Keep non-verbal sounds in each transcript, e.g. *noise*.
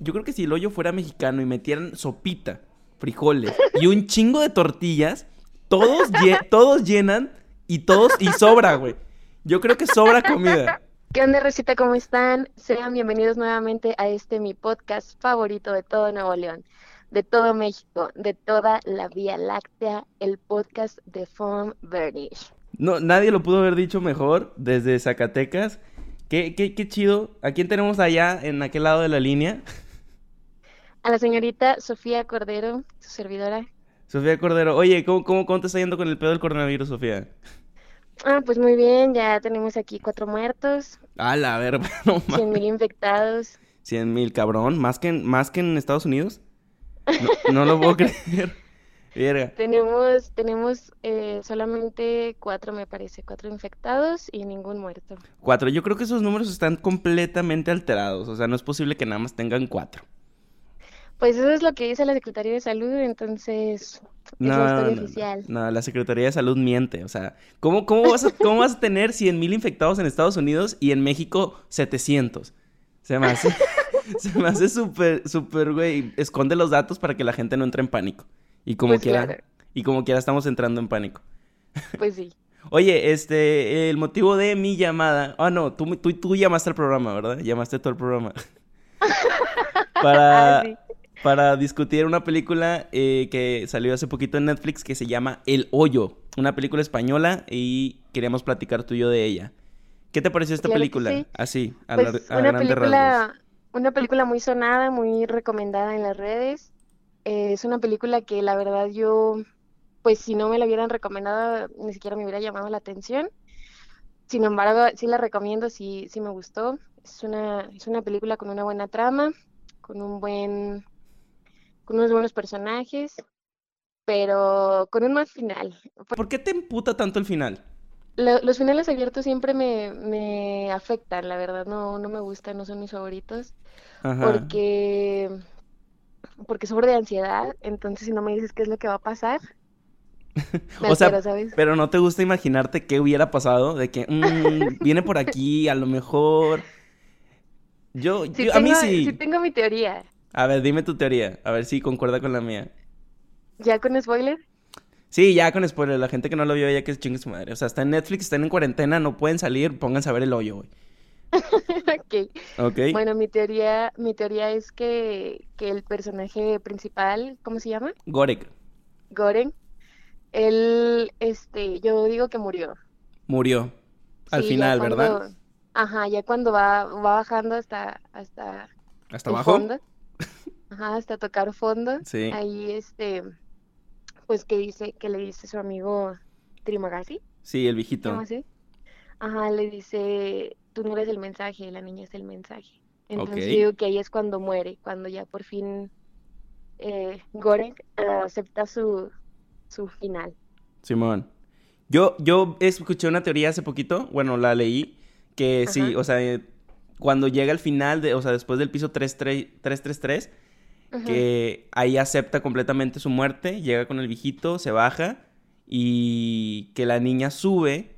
yo creo que si el hoyo fuera mexicano y metieran sopita, frijoles y un chingo de tortillas, todos, *laughs* todos llenan y todos, y sobra, güey. Yo creo que sobra comida. ¿Qué onda, Recita? ¿Cómo están? Sean bienvenidos nuevamente a este mi podcast favorito de todo Nuevo León, de todo México, de toda la Vía Láctea, el podcast de Foam Vernish. No, nadie lo pudo haber dicho mejor desde Zacatecas. Qué, qué, qué chido. ¿A quién tenemos allá en aquel lado de la línea? A la señorita Sofía Cordero, su servidora. Sofía Cordero, oye, ¿cómo, cómo, cómo te está yendo con el pedo del coronavirus, Sofía? Ah, pues muy bien, ya tenemos aquí cuatro muertos. A la ver, *laughs* no Cien mil infectados. Cien mil, cabrón, más que en, más que en Estados Unidos. No, lo puedo *laughs* creer. Tenemos, tenemos eh, solamente cuatro, me parece, cuatro infectados y ningún muerto. Cuatro, yo creo que esos números están completamente alterados, o sea, no es posible que nada más tengan cuatro. Pues eso es lo que dice la Secretaría de Salud, entonces no, es la historia no, oficial. No, la Secretaría de Salud miente. O sea, ¿cómo, cómo, vas, a, cómo vas a tener 100 mil infectados en Estados Unidos y en México 700? Se me hace, *laughs* se me hace súper, súper, güey. Esconde los datos para que la gente no entre en pánico. Y como pues quiera, y como quiera estamos entrando en pánico. Pues sí. *laughs* Oye, este, el motivo de mi llamada. Ah, no, tú, tú, tú llamaste al programa, ¿verdad? Llamaste todo el programa. *laughs* para, ah, para discutir una película eh, que salió hace poquito en Netflix que se llama El Hoyo, una película española y queríamos platicar tú y yo de ella. ¿Qué te pareció esta película? Así, a, pues, una película, Una película muy sonada, muy recomendada en las redes. Eh, es una película que la verdad yo, pues si no me la hubieran recomendado, ni siquiera me hubiera llamado la atención. Sin embargo, sí la recomiendo, sí, sí me gustó. Es una, es una película con una buena trama, con un buen con unos buenos personajes, pero con un mal final. ¿Por qué te emputa tanto el final? los finales abiertos siempre me, me, afectan, la verdad, no, no me gustan, no son mis favoritos, porque porque sobre de ansiedad, entonces si no me dices qué es lo que va a pasar, *laughs* o sea, pero no te gusta imaginarte qué hubiera pasado, de que mm, *laughs* viene por aquí, a lo mejor. Yo, a mí sí. Sí tengo mi teoría. A ver, dime tu teoría, a ver si concuerda con la mía. ¿Ya con spoiler? Sí, ya con spoiler. La gente que no lo vio ya que se chingue su madre. O sea, está en Netflix, están en cuarentena, no pueden salir, pónganse a ver el hoyo, güey. *laughs* okay. ok. Bueno, mi teoría, mi teoría es que, que el personaje principal, ¿cómo se llama? Gorek. Gorek. Él, este, yo digo que murió. Murió. Al final, ¿verdad? Ajá, ya cuando va, va bajando hasta, hasta. ¿Hasta abajo? Ajá, hasta tocar fondo. Sí. Ahí, este, pues que dice, que le dice su amigo Trimagasi. Sí, el viejito. Ajá, le dice, tú no eres el mensaje, la niña es el mensaje. Entonces digo que ahí es cuando muere, cuando ya por fin eh, Gorek acepta su, su final. Simón. Yo, yo escuché una teoría hace poquito, bueno, la leí, que sí, o sea, cuando llega al final, de, o sea, después del piso 333, que ahí acepta completamente su muerte, llega con el viejito, se baja y que la niña sube,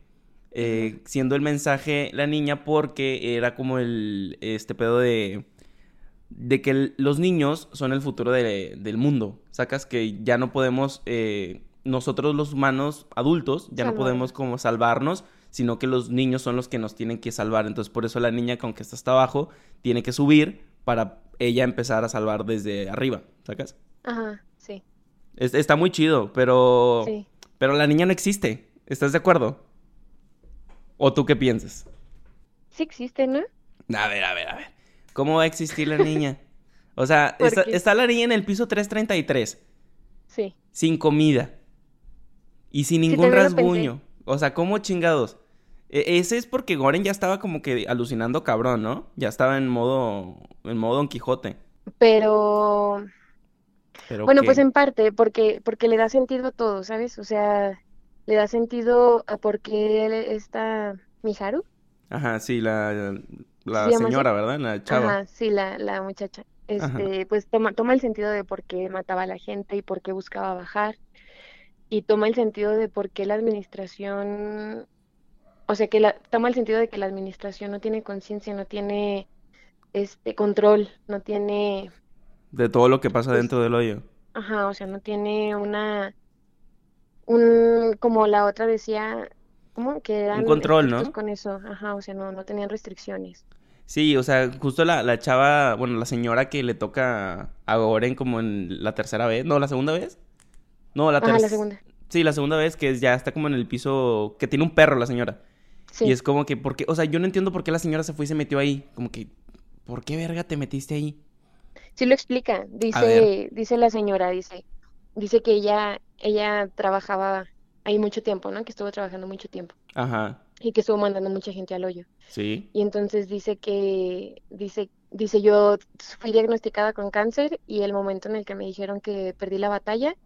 eh, siendo el mensaje la niña porque era como el, este pedo de, de que los niños son el futuro del mundo, sacas que ya no podemos, eh, nosotros los humanos adultos, ya no podemos como salvarnos, sino que los niños son los que nos tienen que salvar. Entonces, por eso la niña, aunque está hasta abajo, tiene que subir para ella empezar a salvar desde arriba, ¿sacas? Ajá, sí. está muy chido, pero... Sí. Pero la niña no existe. ¿Estás de acuerdo? ¿O tú qué piensas? Sí existe, ¿no? A ver, a ver, a ver. ¿Cómo va a existir la niña? O sea, *laughs* está, la niña en el piso 333. Sí. Sin comida. Y sin ningún rasguño. O sea, ¿cómo chingados? E, ese es porque Goren ya estaba como que alucinando cabrón, ¿no? Ya estaba en modo, en modo Don Quijote. Pero... bueno, pues en parte, porque, porque le da sentido a todo, ¿sabes? O sea, le da sentido a por qué él está Miharu. Ajá, sí, la, la señora, ¿verdad? La chava. Ajá, sí, la, la muchacha. Este, pues toma, toma el sentido de por qué mataba a la gente y por qué buscaba bajar y toma el sentido de por qué la administración, o sea, que la, toma el sentido de que la administración no tiene conciencia, no tiene este control, no tiene de todo lo que pasa pues dentro del hoyo. Ajá, o sea, no tiene una un como la otra decía, ¿cómo? Que eran Un control, ¿no? con eso, ajá, o sea, no, no tenían restricciones. Sí, o sea, justo la, la chava, bueno, la señora que le toca a Goren como en la tercera vez, no, la segunda vez. No, la Ajá, la tercera. segunda. Sí, la segunda vez que ya está como en el piso, que tiene un perro la señora. Y es como que, ¿por qué? O sea, yo no entiendo por qué la señora se fue y se metió ahí. Como que, ¿por qué verga te metiste ahí? Sí lo explica. Dice, dice la señora, dice, dice que ella, ella trabajaba ahí mucho tiempo, ¿no? Que estuvo trabajando mucho tiempo Ajá, y que estuvo mandando mucha gente al hoyo. sí. Y entonces dice que, dice, dice, yo fui diagnosticada con cáncer y el momento en el que me dijeron que perdí la batalla,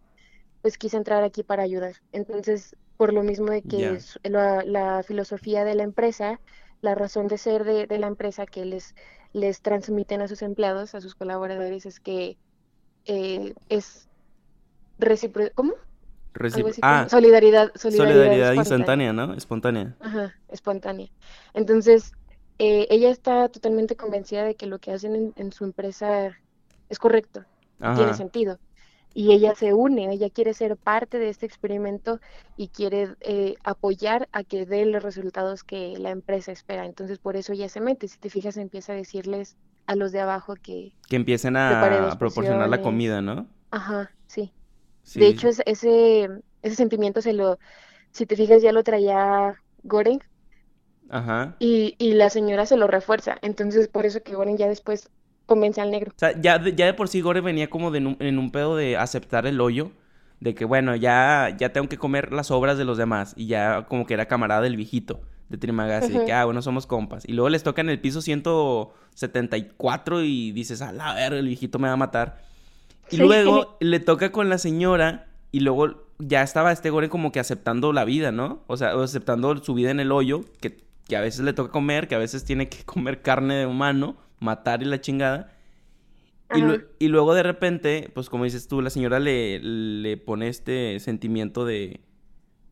pues quise entrar aquí para ayudar. Entonces, por lo mismo de que la, la filosofía de la empresa, la razón de ser de, de la empresa que les, les transmiten a sus empleados, a sus colaboradores, es que eh, es recipro- ¿cómo? Reci- Algo así como Ah, solidaridad, solidaridad solidaridad instantánea, ¿no? Espontánea. Ajá, espontánea. Entonces, eh, ella está totalmente convencida de que lo que hacen en, en su empresa es correcto, tiene sentido. Y ella se une, ella quiere ser parte de este experimento y quiere eh, apoyar a que dé los resultados que la empresa espera. Entonces, por eso ella se mete. Si te fijas, empieza a decirles a los de abajo que Que empiecen a proporcionar la comida, ¿no? Ajá, sí. Sí. De hecho, es- ese, ese sentimiento se lo, si te fijas, ya lo traía Goring Ajá. y, y la señora se lo refuerza. Entonces, por eso que Goring ya después convence al negro. O sea, ya de, ya de por sí Gore venía como de en un, en un pedo de aceptar el hoyo. De que, bueno, ya, ya tengo que comer las obras de los demás. Y ya como que era camarada del viejito de Trimagasi. Que, ah, bueno, somos compas. Y luego les toca en el piso 174 y dices, a la verga, el viejito me va a matar. Y Sí. luego le toca con la señora y luego ya estaba este Gore como que aceptando la vida, ¿no? O sea, aceptando su vida en el hoyo, que, que a veces le toca comer, que a veces tiene que comer carne de humano, matar y la chingada. Y, luego de repente, pues como dices tú, la señora le, le pone este sentimiento de,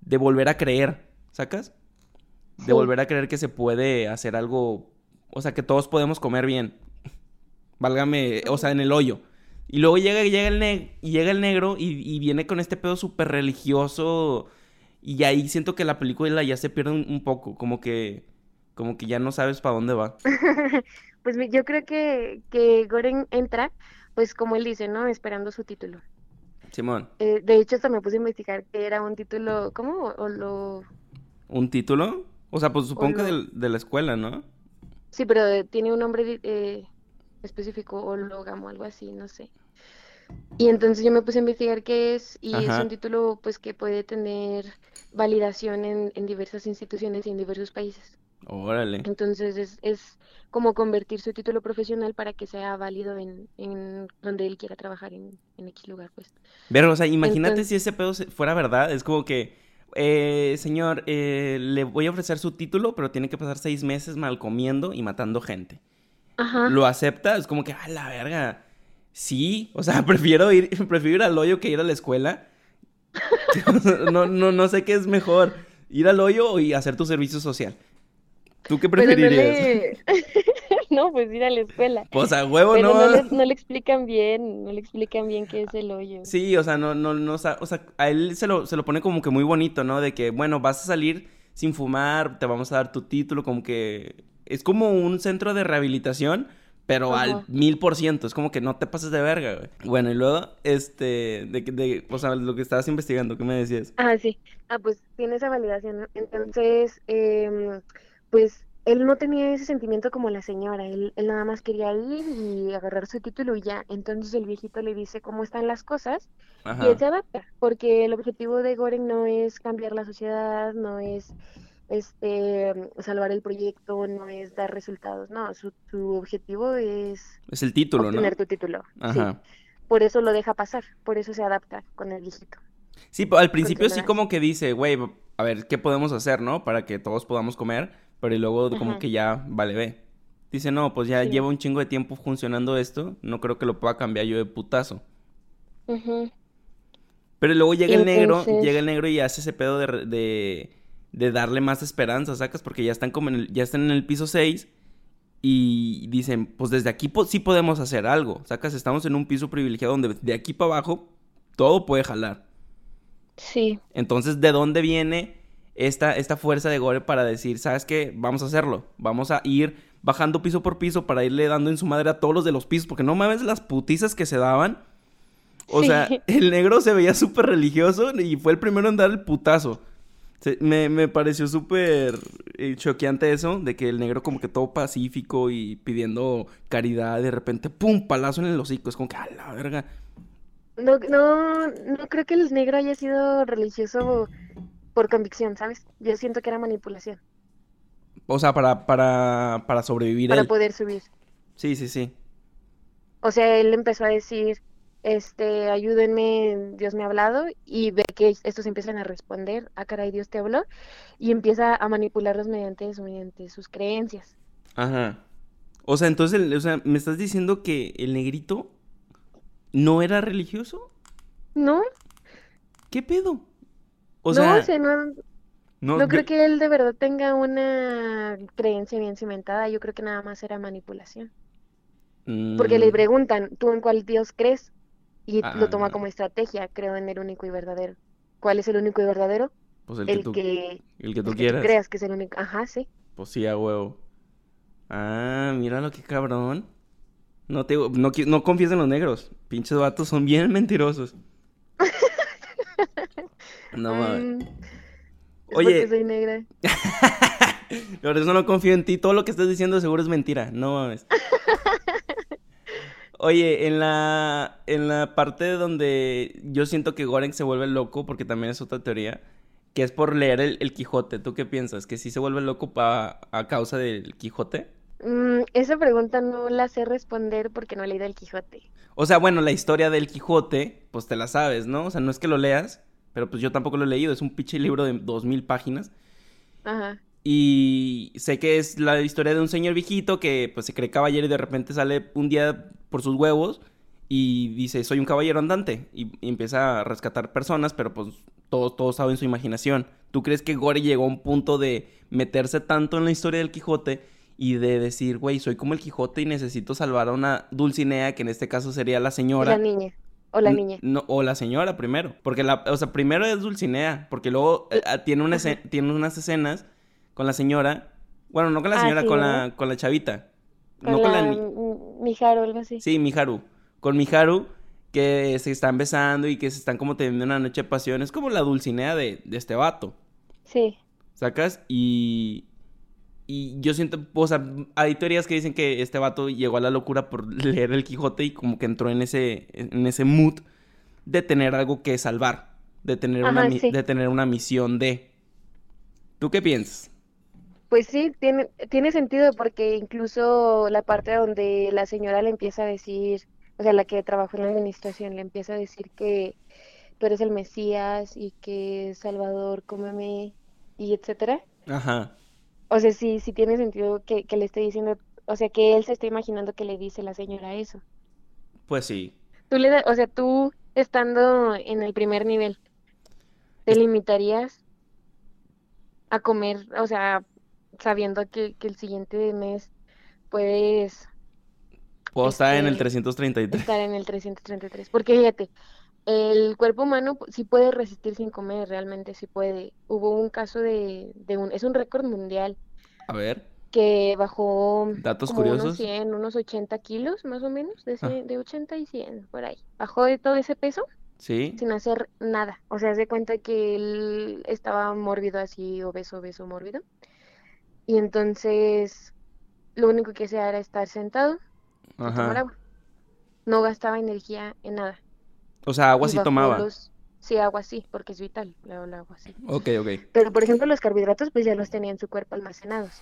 de volver a creer, ¿sacas? De Sí. volver a creer que se puede hacer algo, o sea, que todos podemos comer bien. Válgame, o sea, en el hoyo. Y luego llega, llega, el, ne- llega el negro y, y viene con este pedo súper religioso. Y ahí siento que la película ya se pierde un, un poco, como que, como que ya no sabes para dónde va. *laughs* Pues yo creo que, que Goring entra, pues como él dice, ¿no? Esperando su título. Simón, Eh, de hecho, hasta me puse a investigar que era un título, ¿cómo? O lo... ¿un título? O sea, pues supongo que lo- del- de la escuela, ¿no? Sí, pero eh, tiene un nombre eh, específico, hológamo, algo así, no sé. Y entonces yo me puse a investigar qué es, y es un título pues que puede tener validación en, en diversas instituciones y en diversos países. Órale. Entonces es, es como convertir su título profesional para que sea válido en, en donde él quiera trabajar en, en X lugar, pues. Pero, o sea, imagínate Entonces- si ese pedo fuera verdad. Es como que, eh, señor, eh, le voy a ofrecer su título, pero tiene que pasar seis meses mal comiendo y matando gente. Ajá. ¿Lo acepta? Es como que, a la verga. Sí, o sea, *laughs* prefiero ir, *laughs* prefiero ir al hoyo que ir a la escuela. *laughs* No, no, no sé qué es mejor, ir al hoyo y hacer tu servicio social. ¿Tú qué no preferirías? le... *laughs* No, pues ir a la escuela. Pues a huevo, Pero ¿no? no le, no le explican bien, no le explican bien qué es el hoyo. Sí, o sea, no, no, no, o sea, a él se lo, se lo pone como que muy bonito, ¿no? De que, bueno, vas a salir sin fumar, te vamos a dar tu título, como que es como un centro de rehabilitación, pero al mil por ciento, es como que no te pases de verga, güey. Bueno, y luego, este, de, que- de, o sea, lo que estabas investigando, ¿qué me decías? Ah, sí. Ah, pues tiene esa validación. Entonces, em, pues él no tenía ese sentimiento como la señora, él, él nada más quería ir y agarrar su título y ya. Entonces el viejito le dice cómo están las cosas y él se adapta, porque el objetivo de Goren no es cambiar la sociedad, no es este salvar el proyecto, no es dar resultados, no, su, su objetivo es Es el título, ¿no? obtener tu título. Sí. Ajá. Por eso lo deja pasar, por eso se adapta con el viejito. Sí, al principio sí como que dice, güey, a ver, ¿qué podemos hacer, no? Para que todos podamos comer, pero luego como que ya, vale, ve. Dice, no, pues ya Sí. lleva un chingo de tiempo funcionando esto, no creo que lo pueda cambiar yo de putazo. Pero luego llega el negro, llega el negro y hace ese pedo de, de darle más esperanza, ¿sacas? Porque ya están como en el, ya están en el piso 6 y dicen, pues desde aquí sí podemos hacer algo. Sacas, estamos en un piso privilegiado donde de aquí para abajo todo puede jalar. Sí. Entonces, ¿de dónde viene esta, esta fuerza de Gore para decir, sabes qué, vamos a hacerlo? Vamos a ir bajando piso por piso para irle dando en su madre a todos los de los pisos, porque no mames las putizas que se daban. O sea, *laughs* el negro se veía súper religioso y fue el primero en dar el putazo me, pareció súper eh, choqueante eso, de que el negro como que todo pacífico y pidiendo caridad, de repente, ¡pum! palazo en el hocico. Es como que, ¡a la verga! No, no, no creo que el negro haya sido religioso por convicción, ¿sabes? Yo siento que era manipulación. O sea, para, para, para sobrevivir. Para poder subir. Sí, sí, sí. O sea, él empezó a decir, este, ayúdenme, Dios me ha hablado, y ve que estos empiezan a responder, ah, caray, Dios te habló, y empieza a manipularlos mediante eso, mediante sus creencias. Ajá. O sea, entonces, o sea, ¿me estás diciendo que el negrito no era religioso? No. ¿Qué pedo? O sea, no, no, creo que él de verdad tenga una creencia bien cimentada, yo creo que nada más era manipulación. Porque le mm. preguntan, ¿tú en cuál Dios crees? y lo toma ah. como estrategia, creo en el único y verdadero. ¿Cuál es el único y verdadero? Pues el, que, tú, el que tú quieras. creas que es el único. Ajá, sí. Pues sí, a huevo. Ah, mira lo que cabrón. No te no, no confíes en los negros. Pinches vatos son bien mentirosos. No mames. Oye. soy negra. *laughs* Por eso no confío en ti. Todo lo que estás diciendo seguro es mentira. No mames. *laughs* Oye, en la, en la parte donde yo siento que Goren se vuelve loco, porque también es otra teoría, que es por leer el, Quijote. ¿Tú qué piensas? ¿Que sí se vuelve loco pa, a causa del Quijote? Mm, esa pregunta no la sé responder porque no he leído el Quijote. O sea, bueno, la historia del Quijote, pues te la sabes, ¿no? O sea, no es que lo leas, pero pues yo tampoco lo he leído. Es un pinche libro de dos mil páginas. Ajá. Y sé que es la historia de un señor viejito que pues se cree caballero y de repente sale un día por sus huevos y dice, soy un caballero andante. Y, empieza a rescatar personas, pero pues todo, todo sabe en su imaginación. ¿Tú crees que Gore llegó a un punto de meterse tanto en la historia del Quijote y de decir, güey, soy como el Quijote y necesito salvar a una Dulcinea, que en este caso sería la señora? La niña. O la niña. No, o la señora primero. Porque la, o sea, primero es Dulcinea, porque luego eh, tiene, una tiene unas escenas con la señora. Bueno, no con la ah, señora, con, la, con la chavita. Con no con la... Mijaru, algo así. Sí, Mijaru. Con Mijaru, que se están besando y que se están como teniendo una noche de pasión. Es como la dulcinea de, de este vato. Sí. ¿Sacas? Y... Y yo siento, o sea, hay teorías que dicen que este vato llegó a la locura por *laughs* leer el Quijote y como que entró en ese, en ese mood de tener algo que salvar, de tener, una, de tener una misión de... ¿Tú qué piensas? Pues sí, tiene, tiene sentido porque incluso la parte donde la señora le empieza a decir, o sea, la que trabajó en la administración, le empieza a decir que tú eres el Mesías y que Salvador, cómeme y etcétera. Ajá. O sea, sí, sí tiene sentido que, que le esté diciendo, o sea, que él se está imaginando que le dice la señora eso. Pues sí. Tú le, o sea, tú estando en el primer nivel, ¿te limitarías a comer, o sea, sabiendo que, el siguiente mes puedes... Puedo estar en el 333. Este, estar en el 333. Porque fíjate, el cuerpo humano sí puede resistir sin comer, realmente sí puede. Hubo un caso de, un... Es un récord mundial. A ver. Que bajó... Datos curiosos. Unos 100, unos 80 kilos más o menos, de, ah. de 80 y 100, por ahí. Bajó de todo ese peso. Sí. Sin hacer nada. O sea, se cuenta que él estaba mórbido así, obeso, obeso, mórbido. Y entonces lo único que hacía era estar sentado y tomar agua. No gastaba energía en nada. O sea, agua sí tomaba. Sí, agua sí, porque es vital, el agua sí. Ok, ok. Pero por ejemplo los carbohidratos pues ya los tenía en su cuerpo almacenados.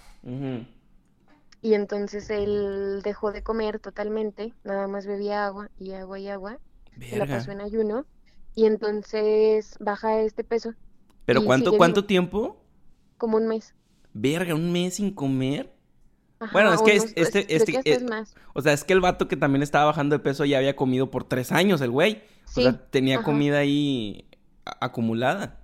Y entonces él dejó de comer totalmente, nada más bebía agua y agua y agua. Se la pasó en ayuno. Y entonces baja este peso. ¿Pero cuánto, cuánto tiempo? Como un mes verga, un mes sin comer. bueno, es que este, este, eh, o sea, es que el vato que también estaba bajando de peso ya había comido por tres años, el güey. O sea, tenía comida ahí acumulada.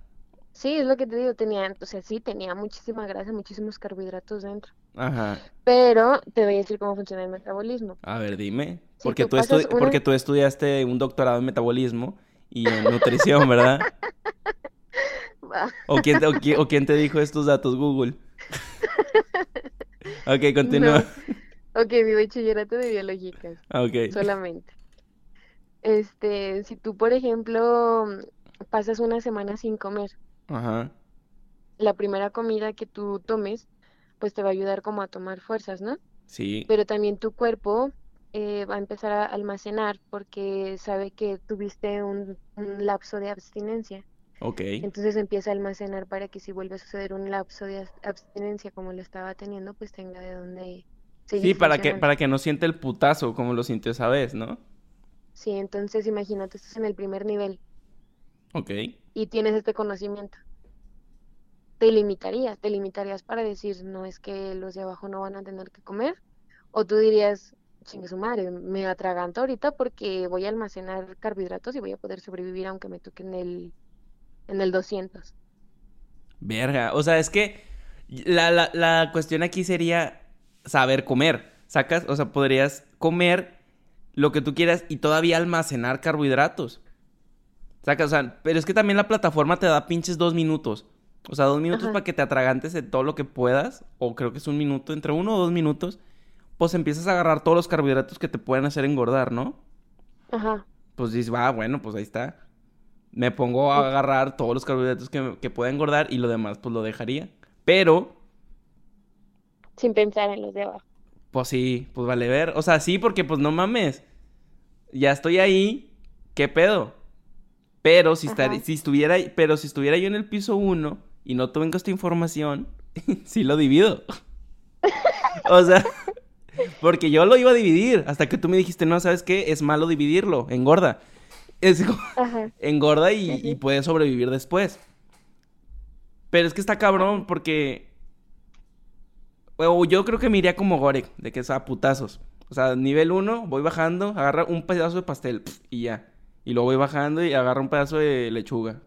Sí, es lo que te digo, tenía, o sea, sí, tenía muchísima grasa, muchísimos carbohidratos dentro. Ajá. Pero te voy a decir cómo funciona el metabolismo. A ver, dime. porque, tú, porque tú estudiaste un doctorado en metabolismo y en nutrición, ¿verdad? *laughs* ¿O, quién te, o, quién, te dijo estos datos? Google. *laughs* ok, continúa. Ok, mi bachillerato de biológicas. Ok. Solamente. Este, si tú, por ejemplo, pasas una semana sin comer, Ajá. la primera comida que tú tomes, pues te va a ayudar como a tomar fuerzas, ¿no? Sí. Pero también tu cuerpo eh, va a empezar a almacenar porque sabe que tuviste un, lapso de abstinencia. Ok. Entonces empieza a almacenar para que si vuelve a suceder un lapso de abstinencia como lo estaba teniendo, pues tenga de dónde seguir. Sí, para que, para que no siente el putazo como lo sintió esa vez, ¿no? Sí, entonces imagínate, estás en el primer nivel. Ok. Y tienes este conocimiento. Te limitarías, te limitarías para decir, no es que los de abajo no van a tener que comer. O tú dirías, chingue su madre, me atraganto ahorita porque voy a almacenar carbohidratos y voy a poder sobrevivir aunque me toque en el, en el 200. Verga, o sea, es que la, la, la cuestión aquí sería saber comer. Sacas, o sea, podrías comer lo que tú quieras y todavía almacenar carbohidratos. Sacas, o sea, pero es que también la plataforma te da pinches dos minutos. O sea, dos minutos para que te atragantes de todo lo que puedas. O creo que es un minuto, entre uno o dos minutos pues empiezas a agarrar todos los carbohidratos que te pueden hacer engordar, ¿no? Ajá. Pues dices, va, bueno, pues ahí está. Me pongo a agarrar todos los carbohidratos que, que pueda engordar y lo demás, pues lo dejaría. Pero. Sin pensar en los de abajo. Pues sí, pues vale ver. O sea, sí, porque pues no mames. Ya estoy ahí. ¿Qué pedo? Pero si, si estuviera, pero si estuviera yo en el piso 1 y no tengo esta información, *laughs* sí lo divido. *laughs* o sea, porque yo lo iba a dividir hasta que tú me dijiste, no, ¿sabes qué? Es malo dividirlo, engorda. Es, engorda y, puede sobrevivir después. Pero es que está cabrón porque... O yo creo que me iría como Gorek, de que es a putazos. O sea, nivel 1, voy bajando, agarra un pedazo de pastel y ya. Y luego voy bajando y agarra un pedazo de lechuga.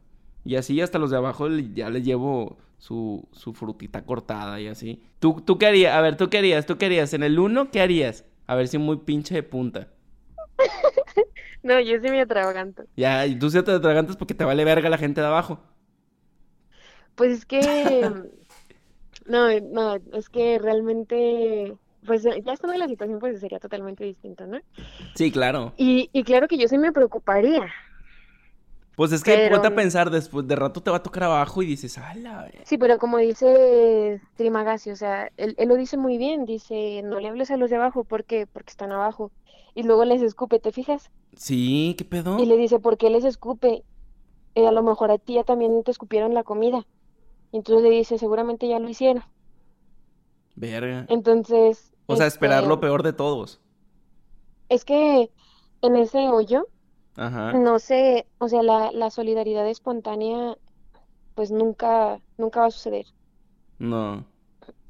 Y así hasta los de abajo ya les llevo su, su frutita cortada y así. ¿Tú, ¿Tú qué harías? A ver, ¿tú qué harías? ¿Tú qué harías? En el 1, ¿qué harías? A ver si muy pinche de punta. *laughs* no, yo sí me atraganto. Ya, y tú sí te atragantas porque te vale verga la gente de abajo. Pues es que... *laughs* no, no, es que realmente... Pues ya estando en la situación, pues sería totalmente distinto, ¿no? Sí, claro. Y, y claro que yo sí me preocuparía. Pues es que pero... ponte a pensar, después de rato te va a tocar abajo y dices, ¡ala! Sí, pero como dice Trimagasi, o sea, él, lo dice muy bien, dice, no le hables a los de abajo, ¿por qué? Porque están abajo. Y luego les escupe, ¿te fijas? Sí, ¿qué pedo? Y le dice, ¿por qué les escupe? Eh, a lo mejor a ti ya también te escupieron la comida. Y entonces le dice, seguramente ya lo hicieron. Verga. Entonces... O sea, esperar lo este, peor de todos. Es que en ese hoyo Ajá. No sé, o sea, la, la solidaridad espontánea, pues nunca, nunca va a suceder. No.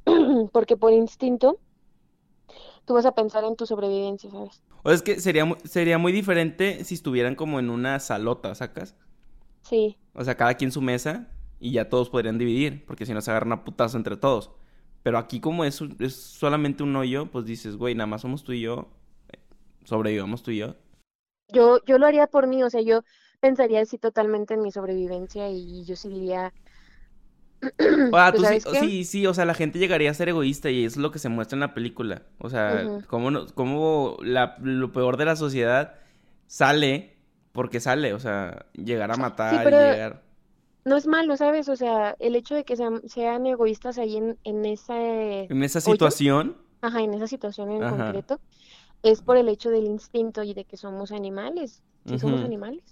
*clears throat* Porque por instinto, tú vas a pensar en tu sobrevivencia, ¿sabes? O es que sería, sería muy diferente si estuvieran como en una salota, ¿sacas? Sí. O sea, cada quien su mesa y ya todos podrían dividir, porque si no se agarran a putazo entre todos. Pero aquí como es, es solamente un hoyo, pues dices, güey, nada más somos tú y yo, eh, sobrevivamos tú y yo, yo, yo lo haría por mí, o sea, yo pensaría así totalmente en mi sobrevivencia y yo sí diría... Ah, *clears throat* tú sí, sí, sí, o sea, la gente llegaría a ser egoísta y es lo que se muestra en la película. O sea, cómo, no, cómo la, lo peor de la sociedad sale porque sale, o sea, llegar a matar, llegar... No es malo, ¿sabes? O sea, el hecho de que sean, sean egoístas ahí en, en esa... En esa situación. ajá, en esa situación en concreto es por el hecho del instinto y de que somos animales, sí somos animales.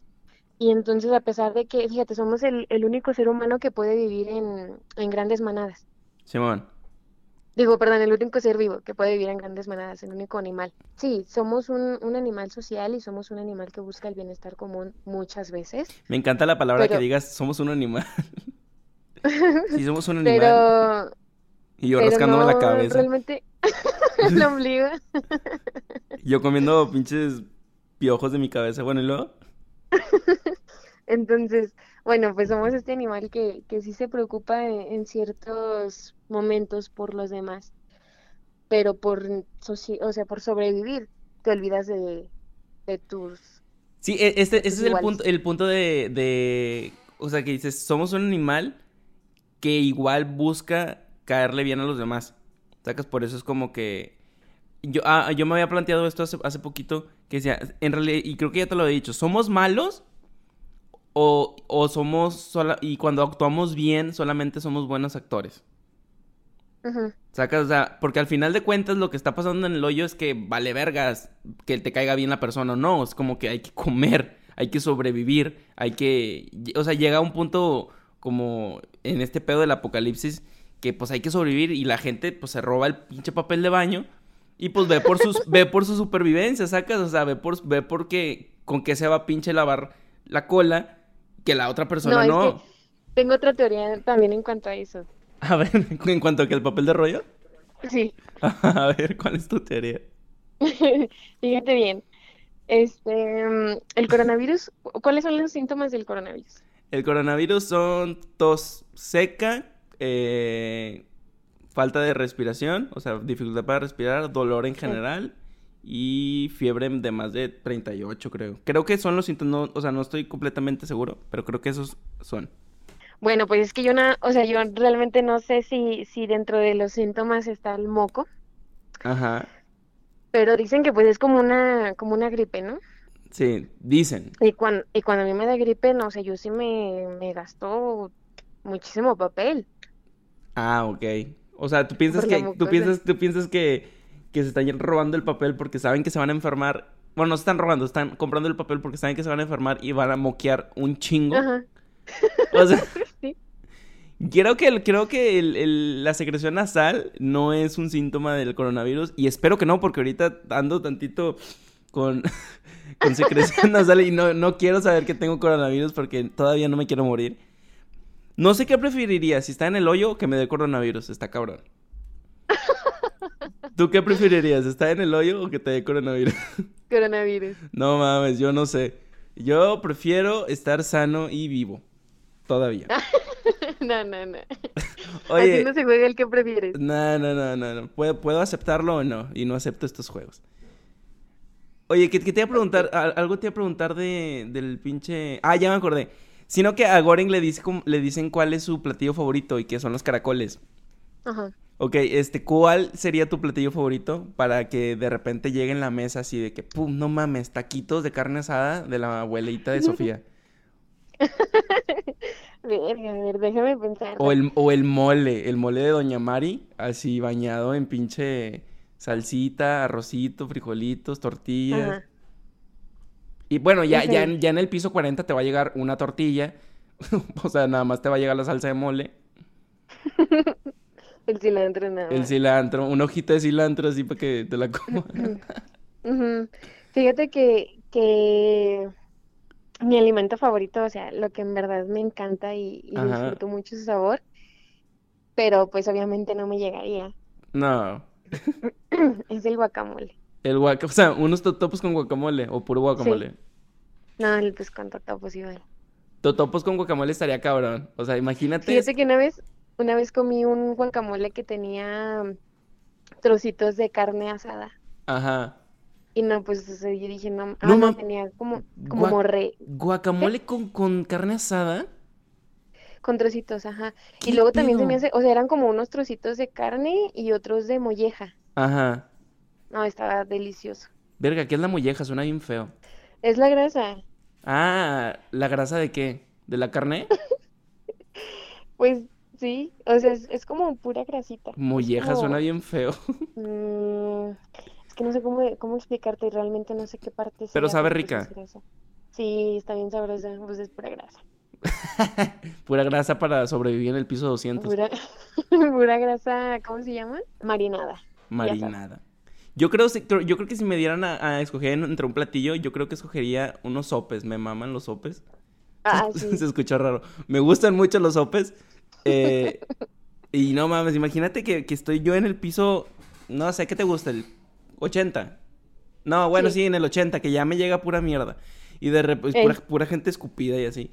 Y entonces a pesar de que, fíjate, somos el, el único ser humano que puede vivir en, en grandes manadas. Simón. Digo, perdón, el único ser vivo que puede vivir en grandes manadas, el único animal. Sí, somos un, un animal social y somos un animal que busca el bienestar común muchas veces. Me encanta la palabra que digas, somos un animal. *laughs* sí, somos un animal. Pero... Y yo rascándome la cabeza. Realmente, *laughs* el ombligo. *laughs* Yo comiendo pinches piojos de mi cabeza, bueno, ¿y luego? Entonces, bueno, pues somos este animal que, que sí se preocupa en, ciertos momentos por los demás. pero por, o sea, por sobrevivir, te olvidas de, de tus... Sí, e, este, este es el punto, el punto de, de, o sea, que dices, somos un animal que igual busca caerle bien a los demás. Sacas, por eso es como que... Yo, ah, yo me había planteado esto hace, hace poquito, que decía, en realidad, y creo que ya te lo he dicho, ¿somos malos o, o somos, sola, y cuando actuamos bien, solamente somos buenos actores? Sacas, o sea, porque al final de cuentas lo que está pasando en el hoyo es que vale vergas que te caiga bien la persona o no. Es como que hay que comer, hay que sobrevivir, hay que. O sea, llega a un punto como en este pedo del apocalipsis que pues hay que sobrevivir y la gente pues se roba el pinche papel de baño y pues ve por sus *laughs* ve por su supervivencia, sacas, o sea, ve por ve porque con qué se va a pinche lavar la cola que la otra persona no. tengo otra teoría también en cuanto a eso. A ver, *laughs* en cuanto a que el papel de rollo. Sí. *laughs* A ver, ¿cuál es tu teoría? *laughs* Fíjate bien. Este, el coronavirus, ¿cuáles son los síntomas del coronavirus? El coronavirus son tos seca, eh, falta de respiración, o sea, dificultad para respirar, dolor en general y fiebre de más de 38, creo. Creo que son los síntomas, o sea, no estoy completamente seguro, pero creo que esos son. Bueno, pues es que yo no, o sea, yo realmente no sé si, si dentro de los síntomas está el moco. Ajá. Pero dicen que pues es como una, como una gripe, ¿no? Sí, dicen. Y cuando, y cuando a mí me da gripe, no sé, yo sí me, me gastó muchísimo papel. Ah, ok. O sea, tú piensas que, tú piensas, tú piensas que, que se están robando el papel porque saben que se van a enfermar. Bueno, no se están robando, están comprando el papel porque saben que se van a enfermar y van a moquear un chingo. Ajá. O sea, *laughs* creo que, creo que la secreción nasal no es un síntoma del coronavirus y espero que no, porque ahorita ando tantito con, *laughs* con secreción nasal y no, no quiero saber que tengo coronavirus porque todavía no me quiero morir. No sé qué preferiría, si está en el hoyo que me dé coronavirus, está cabrón. ¿Tú qué preferirías, estar en el hoyo o que te dé coronavirus? *laughs* Coronavirus. No mames, yo no sé. Yo prefiero estar sano y vivo. Todavía. *laughs* no, no, no. *laughs* Oye, Así no se juega el que prefieres. No, no, no, no, ¿Puedo, ¿Puedo aceptarlo o no? Y no acepto estos juegos. Oye, ¿qué, te iba a preguntar? Algo te iba a preguntar de, del pinche... Ah, ya me acordé. Sino que a Goring le, dice, le dicen cuál es su platillo favorito y que son los caracoles. Ajá. Ok, este, ¿cuál sería tu platillo favorito para que de repente llegue en la mesa así de que, pum, no mames, taquitos de carne asada de la abuelita de Sofía? *laughs* Verga, a ver, déjame pensar. O el, o el mole, el mole de Doña Mari, así bañado en pinche salsita, arrocito, frijolitos, tortillas. Y bueno, ya, ya, en, ya en el piso 40 te va a llegar una tortilla. *laughs* o sea, nada más te va a llegar la salsa de mole. *laughs* el cilantro, nada. El cilantro, un hojita de cilantro así para que te la comas. Fíjate que, que mi alimento favorito, o sea, lo que en verdad me encanta y, disfruto mucho su sabor, pero pues obviamente no me llegaría. No. *clears throat* es el guacamole. El guacamole, o sea, unos totopos con guacamole o puro guacamole. No, el pues con totopos igual. Totopos con guacamole estaría cabrón. O sea, imagínate. Fíjate que una vez, una vez comí un guacamole que tenía trocitos de carne asada. Ajá. Y no, pues yo dije, no, ah, no, tenía como, como re... ¿Guacamole con, con carne asada? Con trocitos, ajá. Y luego también tenía, o sea, eran como unos trocitos de carne y otros de molleja. Ajá. No, estaba delicioso. Verga, ¿qué es la molleja? Suena bien feo. Es la grasa. Ah, ¿la grasa de qué? ¿De la carne? *laughs* pues sí, o sea, es, como pura grasita. Molleja suena bien feo. *laughs* Mm, que no sé cómo, cómo explicarte, realmente no sé qué parte Pero sabe rica. Sí, está bien sabrosa, pues es pura grasa. *laughs* pura grasa para sobrevivir en el piso 200. Pura, *laughs* pura grasa, ¿cómo se llama? Marinada. Marinada. Yo creo, yo creo que si me dieran a, escoger entre un platillo, yo creo que escogería unos sopes. Me maman los sopes. Ah, sí. se escucha raro. Me gustan mucho los sopes. Eh, y no mames, imagínate que, que, estoy yo en el piso, no sé, ¿qué te gusta? ¿El 80? No, bueno, sí, en el 80, que ya me llega pura mierda. Y de repente, pura, gente escupida y así.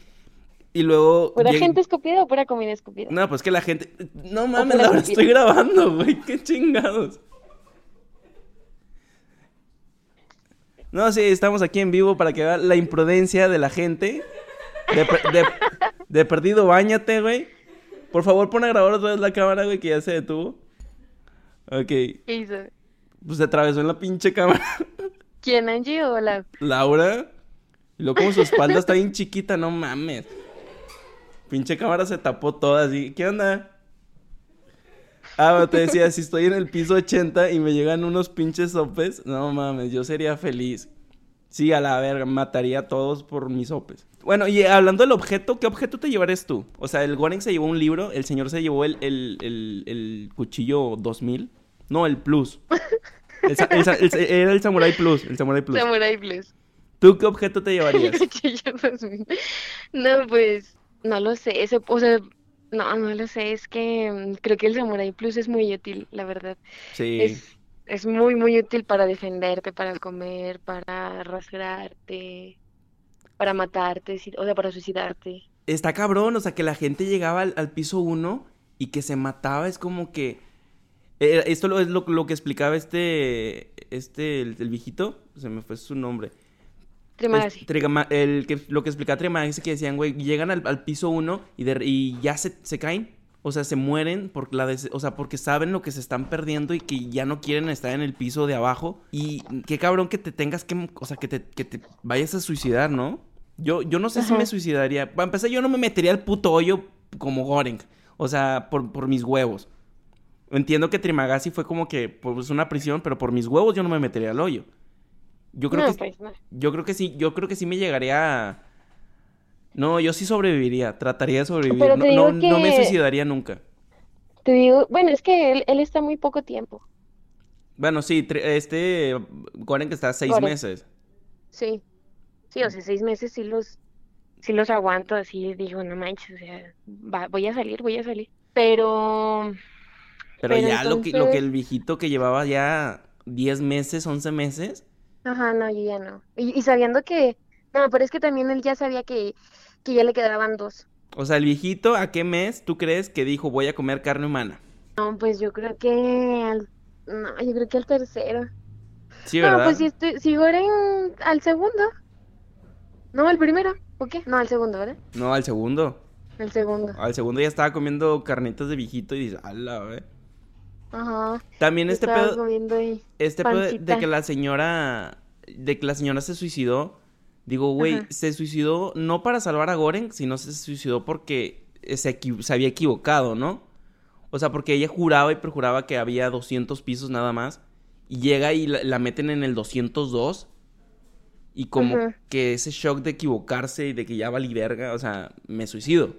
Y luego. ¿Pura gente escupida o pura comida escupida? No, pues que la gente. No mames, ahora estoy grabando, güey. Qué chingados. No, sí, estamos aquí en vivo para que vean la imprudencia de la gente. De, de perdido, bañate, güey. Por favor, pon a grabar otra vez la cámara, güey, que ya se detuvo. Ok. ¿Qué hizo? Pues se atravesó en la pinche cámara. ¿Quién, Angie o la...? Laura. Y luego como su espalda está bien chiquita, no mames. Pinche cámara se tapó toda así. ¿Qué onda? Ah, te decía, si estoy en el piso 80 y me llegan unos pinches sopes, no mames, yo sería feliz. Sí, a la verga, mataría a todos por mis sopes. Bueno, y hablando del objeto, ¿qué objeto te llevarías tú? O sea, el Goring se llevó un libro, el señor se llevó el, el, el, el cuchillo 2000. No, el Plus. era el Samurai Plus, el Samurai Plus. Samurai Plus. ¿Tú qué objeto te *laughs* llevarías? no, pues, no lo sé. Ese, o sea, no, no lo sé, es que mm, creo que el Samurai Plus es muy útil, la verdad. Sí. Es, es muy, muy útil para defenderte, para comer, para rasgarte, para matarte, o sea, para suicidarte. Está cabrón, o sea, que la gente llegaba al, piso uno y que se mataba, es como que... Eh, esto es lo, que explicaba este, este, el, el viejito, se me fue su nombre el que, lo que explicaba Tremagasi que decían, güey, llegan al, piso uno y, y ya se, se, caen. O sea, se mueren por la o sea, porque saben lo que se están perdiendo y que ya no quieren estar en el piso de abajo. Y qué cabrón que te tengas que, o sea, que te, que te vayas a suicidar, ¿no? Yo, yo no sé si me suicidaría. Para empezar, yo no me metería al puto hoyo como Goreng. O sea, por, por mis huevos. Entiendo que Trimagasi fue como que pues una prisión, pero por mis huevos yo no me metería al hoyo. Yo creo que pues, yo creo que sí, yo creo que sí me llegaría No, yo sí sobreviviría, trataría de sobrevivir, no, no, me suicidaría nunca. Te digo, bueno, es que él, él está muy poco tiempo. Bueno, sí, este Goren que está seis meses. Sí. Sí, o sea, seis meses sí los sí los aguanto así, digo, no manches, o sea, voy a salir, voy a salir. Pero pero, ya lo que lo que el viejito que llevaba ya 10 meses, 11 meses, Ajá, no, yo ya no. Y, sabiendo que, no, pero es que también él ya sabía que, que ya le quedaban dos. O sea, el viejito, ¿a qué mes tú crees que dijo voy a comer carne humana? No, pues yo creo que al, no, yo creo que al tercero. Sí, ¿verdad? No, pues si, estoy, si al segundo. No, al primero. ¿O qué? No, al segundo, ¿verdad? No, al segundo. El segundo. Al segundo ya estaba comiendo carnitas de viejito y dice, ala, ¿eh? Ajá. También este pedo. Este pedo de que la señora. De que la señora se suicidó. Digo, güey, se suicidó no para salvar a Goren, sino se suicidó porque se, se, había equivocado, ¿no? O sea, porque ella juraba y perjuraba que había 200 pisos nada más. Y llega y la, meten en el 202. Y como que ese shock de equivocarse y de que ya valí verga, o sea, me suicido.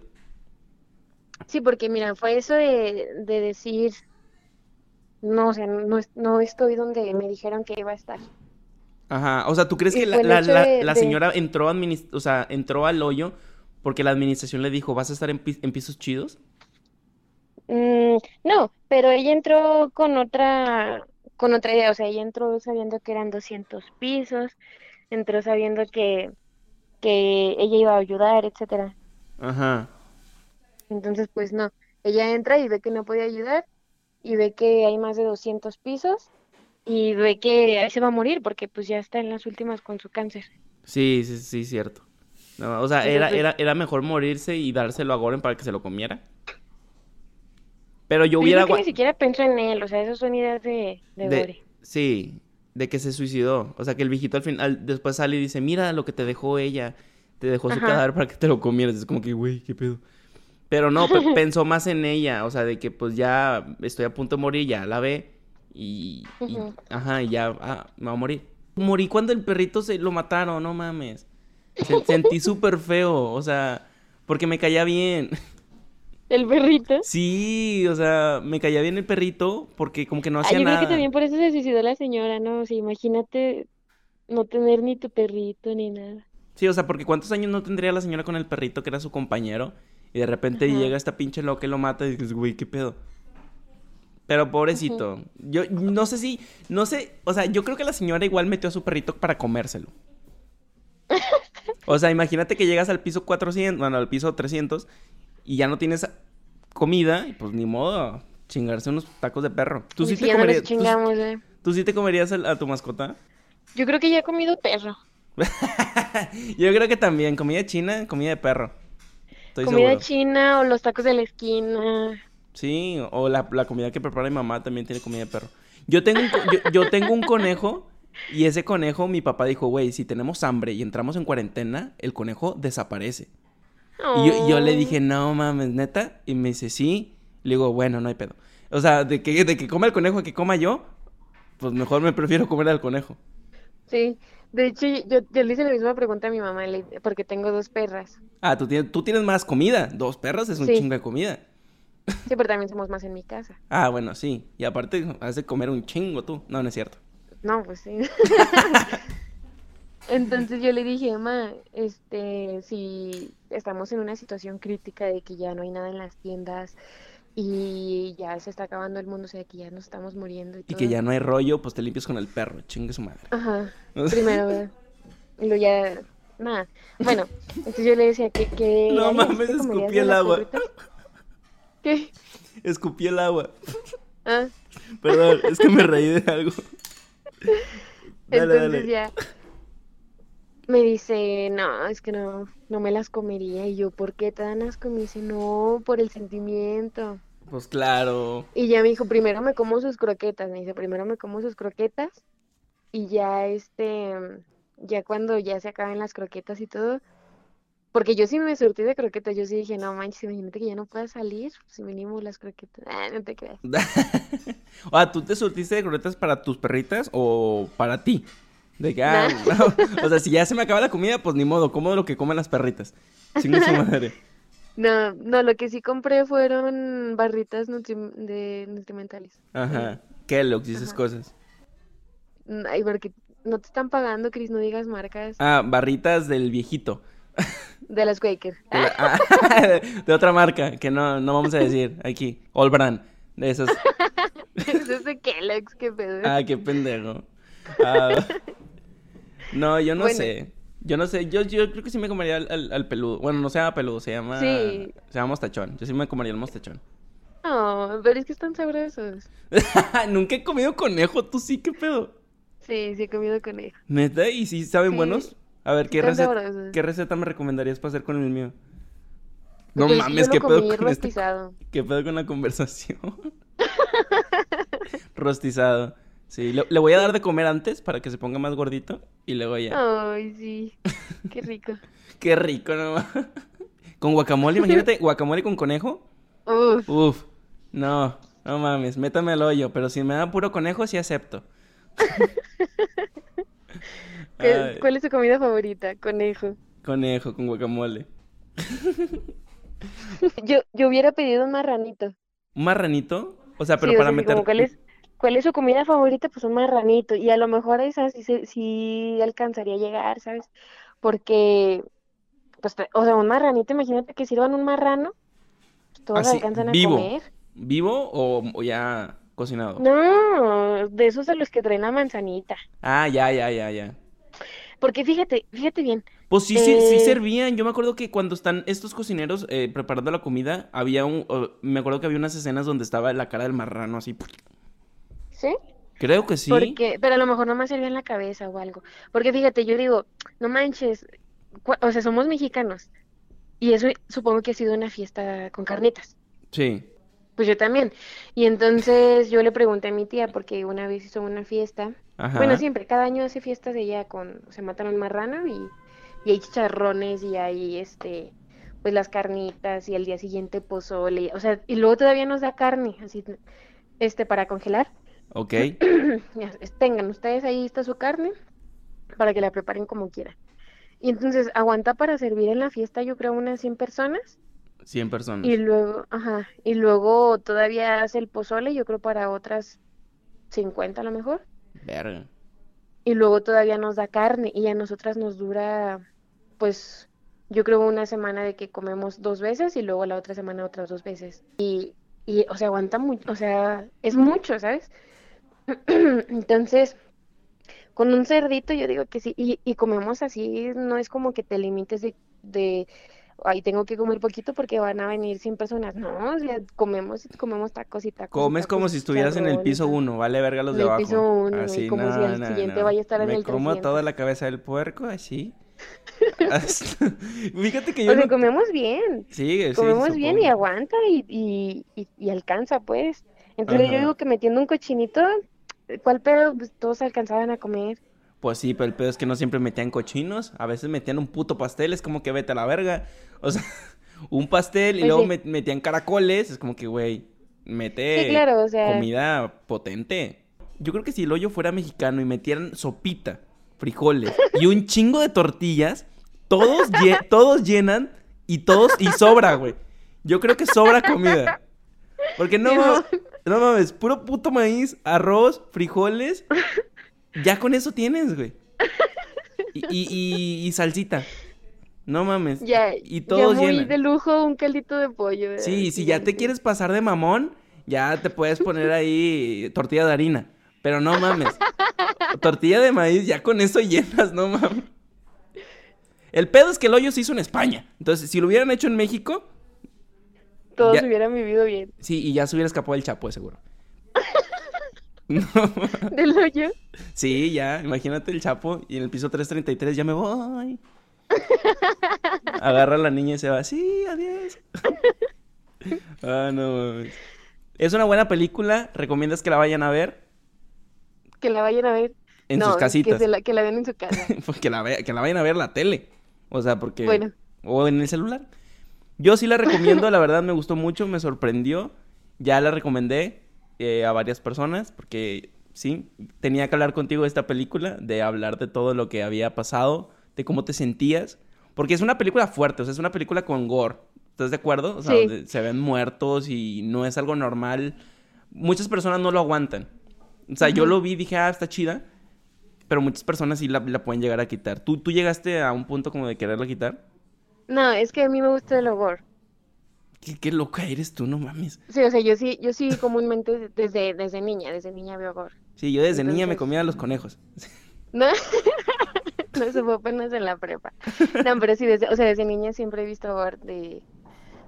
Sí, porque mira, fue eso de, de decir, no, o sea, no, no estoy donde me dijeron que iba a estar. Ajá, o sea, ¿tú crees que la, la, señora entró, o sea, entró al hoyo porque la administración le dijo, vas a estar en, pisos chidos? Mm, no, pero ella entró con otra, con otra idea, o sea, ella entró sabiendo que eran 200 pisos, entró sabiendo que, que ella iba a ayudar, etcétera. Ajá. Entonces, pues no, ella entra y ve que no puede ayudar y ve que hay más de 200 pisos y ve que ahí se va a morir porque pues ya está en las últimas con su cáncer. Sí, sí, sí, cierto. o sea, era, era, era mejor morirse y dárselo a Goren para que se lo comiera. Pero yo hubiera... Yo ni siquiera pensó en él, o sea, esas son ideas de, de, Sí, de que se suicidó. O sea, que el viejito al final, después sale y dice, mira lo que te dejó ella. Te dejó su cadáver para que te lo comieras. Es como que, güey, qué pedo. Pero no, *laughs* pensó más en ella, o sea, de que pues ya estoy a punto de morir, ya la ve y, ajá, y ya ah, me va a morir. Morí cuando el perrito se lo mataron, no mames. *laughs* sentí súper feo, o sea, porque me caía bien. ¿El perrito? Sí, o sea, me caía bien el perrito porque como que no hacía nada. Yo creo que también por eso se suicidó la señora, ¿no? O sea, imagínate no tener ni tu perrito ni nada. Sí, o sea, porque ¿cuántos años no tendría la señora con el perrito que era su compañero? Y de repente llega esta pinche loca y lo mata y dices, güey, ¿qué pedo? Pero pobrecito. Yo no sé si, no sé, o sea, yo creo que la señora igual metió a su perrito para comérselo. *laughs* O sea, imagínate que llegas al piso 400, bueno, al piso 300 y ya no tienes comida y pues ni modo, chingarse unos tacos de perro. ¿Tú sí, te comerías? Chingamos, eh. ¿tú, sí te comerías a, tu mascota? Yo creo que ya he comido perro. *laughs* Yo creo que también, comida china, comida de perro. comida china o los tacos de la esquina. Sí, o la, comida que prepara mi mamá también tiene comida de perro. Yo tengo un, yo, tengo un conejo y ese conejo, mi papá dijo, güey, si tenemos hambre y entramos en cuarentena, el conejo desaparece. Y yo, le dije, no mames, neta. Y me dice, sí. Le digo, bueno, no hay pedo. O sea, de que, de que coma el conejo a que coma yo, pues mejor me prefiero comer al conejo. Sí, de hecho, yo, le hice la misma pregunta a mi mamá, porque tengo dos perras. Ah, ¿tú tienes, tú tienes más comida. Dos perras es un chingo de comida. Sí, pero también somos más en mi casa. Ah, bueno, sí. Y aparte, has de comer un chingo tú. No, no es cierto. No, pues sí. *laughs* Entonces yo le dije, mamá, este, si estamos en una situación crítica de que ya no hay nada en las tiendas, y ya se está acabando el mundo, o sea, que ya nos estamos muriendo y todo. Y que ya no hay rollo, pues te limpias con el perro, chingue su madre. Ajá, *laughs* primero, luego ya, nada. Bueno, entonces yo le decía que... que no mames, escupí el agua. ¿Qué? Escupí el agua. Ah. Perdón, es que me reí de algo. entonces ya me dice, no, es que no, no me las comería. Y yo, ¿por qué te dan asco? Y me dice, no, por el sentimiento. Pues claro. Y ya me dijo, primero me como sus croquetas. Me dice, primero me como sus croquetas. Y ya este, ya cuando ya se acaben las croquetas y todo. Porque yo sí me surtí de croquetas. Yo sí dije, no manches, imagínate que ya no pueda salir. Si venimos las croquetas. Ah, no te creas. *laughs* o sea, ¿tú te surtiste de croquetas para tus perritas o para ti? De que, ah, *laughs* *laughs* o sea, si ya se me acaba la comida, pues ni modo, como lo que comen las perritas. Chingue su madre. No, no, lo que sí compré fueron barritas de nutrimentales. Ajá. Kellogg's y esas cosas. Ay, porque no te están pagando, Cris, no digas marcas. Ah, barritas del viejito. De las Quaker. *laughs* Ah, *laughs* de, otra marca, que no, no vamos a decir aquí. All brand. De esas. *laughs* Eso es de Kellogg's, qué pedo. Ah, qué pendejo. Ah, no, yo no sé. Yo no sé, yo, yo creo que sí me comería al, peludo. Bueno, no se llama peludo, se llama. Sí. Se llama mostachón. Yo sí me comería el mostachón. No, pero es que están sabrosos. Nunca he comido conejo, tú sí, qué pedo. Sí, sí he comido conejo. ¿Neta? ¿Y si saben buenos? A ver, ¿qué receta, ¿qué receta me recomendarías para hacer con el mío? No mames, ¿qué pedo con este ¿Qué pedo con la conversación? *laughs* rostizado. Sí, le, voy a dar de comer antes para que se ponga más gordito y luego ya. Ay, sí. *laughs* Qué rico. Qué rico, no. *laughs* Con guacamole, imagínate, guacamole con conejo. Uf. Uf. No, no mames, métame al hoyo, pero si me da puro conejo, sí acepto. ¿Cuál es tu comida favorita? Conejo. Conejo con guacamole. *laughs* yo, yo hubiera pedido un marranito. ¿Un marranito? O sea, pero para meter. ¿Cuál es su comida favorita? Pues un marranito. Y a lo mejor esa sí, sí alcanzaría a llegar, ¿sabes? Porque, pues, o sea, un marranito, imagínate que sirvan un marrano, pues, todos alcanzan a comer. ¿Vivo o, ya cocinado? No, de esos de los que traen la manzanita. Ah, ya, ya, ya, ya. Porque fíjate, fíjate bien. Pues sí, sí, sí, eh, servían. Yo me acuerdo que cuando están estos cocineros eh, preparando la comida, había un... me acuerdo que había unas escenas donde estaba la cara del marrano así ¿Sí? Creo que sí. Porque, pero a lo mejor no me servía en la cabeza o algo. Porque fíjate, yo digo, no manches, o sea, somos mexicanos. Y eso supongo que ha sido una fiesta con carnitas. Sí. Pues yo también. Y entonces yo le pregunté a mi tía, porque una vez hizo una fiesta. Bueno, siempre, cada año hace fiestas de ella con, se matan un marrano y, y hay chicharrones y hay este, pues las carnitas y al día siguiente pozole. O sea, y luego todavía nos da carne, así, este, para congelar. Ok. *clears throat* Tengan ustedes ahí está su carne para que la preparen como quieran. Y entonces aguanta para servir en la fiesta, yo creo, unas 100 personas. 100 personas. Y luego, ajá, y luego todavía hace el pozole, yo creo para otras 50 a lo mejor. Verga. Y luego todavía nos da carne y a nosotras nos dura, pues, yo creo una semana de que comemos dos veces y luego la otra semana otras dos veces. Y, y o sea, aguanta mucho, o sea, es mucho, ¿sabes? *clears throat* Entonces, con un cerdito yo digo que sí, y, y, comemos así, no es como que te limites de, ay, tengo que comer poquito porque van a venir 100 personas. No, o sea, comemos, comemos tacos y tacos. Comes como si estuvieras en el piso uno, vale verga los de abajo. En el piso uno, así, como si el siguiente vaya a estar en el como toda la cabeza del puerco, así. *laughs* *laughs* Fíjate que yo. O comemos bien. Sí, Comemos bien y aguanta y, y, y, alcanza, pues. Entonces yo digo que metiendo un cochinito, ¿cuál pedo? Pues todos alcanzaban a comer. Pues sí, pero el pedo es que no siempre metían cochinos. A veces metían un puto pastel, es como que vete a la verga. *laughs* O sea, un pastel y pues luego metían caracoles. Es como que, güey, mete comida potente. Yo creo que si el hoyo fuera mexicano y metieran sopita, frijoles y un *laughs* chingo de tortillas, todos, todos llenan y todos y sobra, güey. Yo creo que sobra comida. Porque no, no mames, puro puto maíz, arroz, frijoles ya con eso tienes, güey. Y, y, salsita. No mames. Ya, y todo ya muy de lujo un caldito de pollo. Sí, si ya te quieres pasar de mamón, ya te puedes poner ahí tortilla de harina. Pero no mames. tortilla de maíz, ya con eso llenas, no mames. El pedo es que el hoyo se hizo en España. Entonces, si lo hubieran hecho en México. Todos hubieran vivido bien. Sí, y ya se hubiera escapado el chapo, seguro. *laughs* No. ¿Del hoyo? Sí, ya, imagínate el Chapo y en el piso 333 ya me voy. *laughs* Agarra a la niña y se va, sí, adiós. *laughs* ah, no. Es una buena película, ¿recomiendas que la vayan a ver? Que la vayan a ver. En sus casitas. Que, la, que la vean en su casa. Pues que, la que la vayan a ver la tele. O sea, porque... Bueno. O en el celular. Yo sí la recomiendo, la verdad me gustó mucho, me sorprendió. Ya la recomendé eh, a varias personas porque sí, tenía que hablar contigo de esta película, de hablar de todo lo que había pasado, de cómo te sentías, porque es una película fuerte, o sea, es una película con gore, ¿estás de acuerdo? O sea, se ven muertos y no es algo normal. Muchas personas no lo aguantan. O sea, yo lo vi y dije, ah, está chida, pero muchas personas sí la, la, pueden llegar a quitar. ¿Tú, ¿Tú llegaste a un punto como de quererla quitar? No, es que a mí me gusta el gore. ¿Qué, loca eres tú, no mames. Sí, o sea, yo sí, yo sí comúnmente desde, desde niña, desde niña veo gore. Sí, yo desde niña me comía los conejos. *laughs* No, no, eso fue apenas en la prepa. No, pero sí, desde, o sea, desde niña siempre he visto gore de,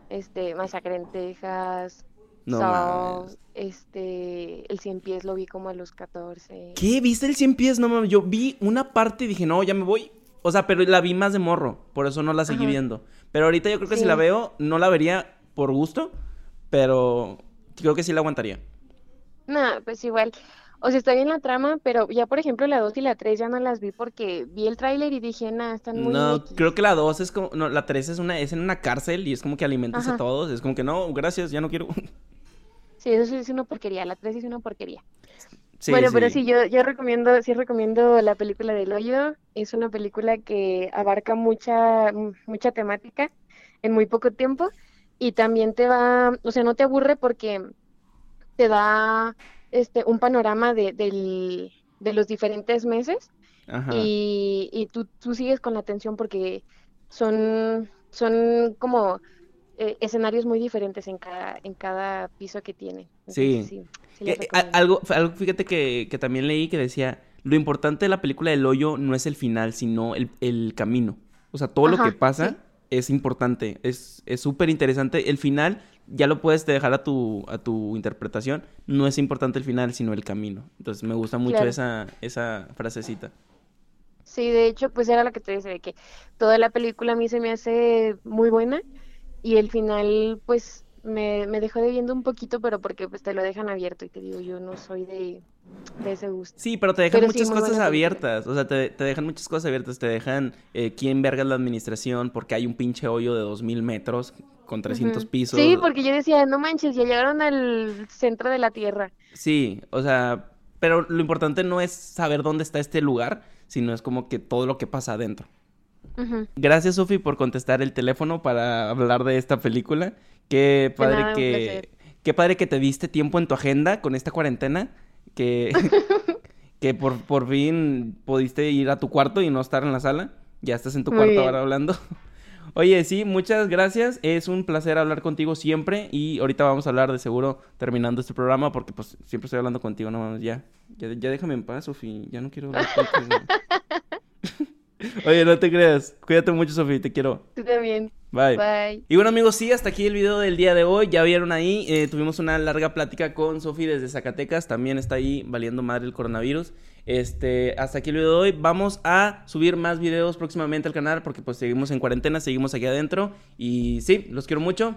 este, Masacre en Texas, no este, el Cien Pies lo vi como a los 14. ¿Qué? ¿Viste el Cien Pies? No mames, yo vi una parte y dije, no, ya me voy. O sea, pero la vi más de morro, por eso no la seguí viendo. Pero ahorita yo creo que si la veo, no la vería por gusto, pero creo que sí la aguantaría. No, pues igual. O sea, está bien la trama, pero ya, por ejemplo, la 2 y la 3 ya no las vi porque vi el tráiler y dije, nada, están muy... No, creo que la 2 es como... No, la 3 es, una, es en una cárcel y es como que alimentas a todos. Es como que, no, gracias, ya no quiero. Sí, eso sí es una porquería. La 3 es una porquería. bueno, pero sí, yo, yo recomiendo, sí recomiendo la película del hoyo. Es una película que abarca mucha, mucha temática en muy poco tiempo y también te va, o sea, no te aburre porque te da este un panorama de, del, de los diferentes meses y, y tú, tú, sigues con la atención porque son, son como eh, escenarios muy diferentes en cada, en cada piso que tiene. sí. algo, algo, fíjate que, que, también leí que decía, lo importante de la película del hoyo no es el final, sino el, el camino. O sea, todo lo que pasa es importante, es súper interesante. El final ya lo puedes dejar a tu, a tu interpretación. No es importante el final, sino el camino. Entonces me gusta mucho esa, esa frasecita. Sí, de hecho, pues era lo que te decía, de que toda la película a mí se me hace muy buena y el final, pues me, me dejó debiendo un poquito, pero porque pues te lo dejan abierto y te digo, yo no soy de, de ese gusto. Sí, pero te dejan muchas cosas abiertas, o sea, te, te, dejan muchas cosas abiertas, te dejan eh, quién verga la administración porque hay un pinche hoyo de dos mil metros con 300 pisos. Sí, porque yo decía, no manches, ya llegaron al centro de la Tierra. Sí, o sea, pero lo importante no es saber dónde está este lugar, sino es como que todo lo que pasa adentro. Gracias, Sofi, por contestar el teléfono para hablar de esta película. Qué padre que. Qué padre que te diste tiempo en tu agenda con esta cuarentena. Que, *laughs* que por, por fin pudiste ir a tu cuarto y no estar en la sala. Ya estás en tu cuarto ahora hablando. *laughs* Oye, sí, muchas gracias. Es un placer hablar contigo siempre. Y ahorita vamos a hablar de seguro terminando este programa. Porque pues siempre estoy hablando contigo, no mames, ya. Ya, ya déjame en paz, Sofi. Ya no quiero hablar *laughs* contigo. Oye, no te creas. Cuídate mucho, Sofía, te quiero. Tú también. Bye. Bye. Y bueno, amigos, sí, hasta aquí el video del día de hoy. Ya vieron ahí, eh, tuvimos una larga plática con Sofi desde Zacatecas. También está ahí valiendo madre el coronavirus. Este, hasta aquí el video de hoy. Vamos a subir más videos próximamente al canal porque pues seguimos en cuarentena, seguimos aquí adentro. Y sí, los quiero mucho.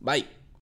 Bye.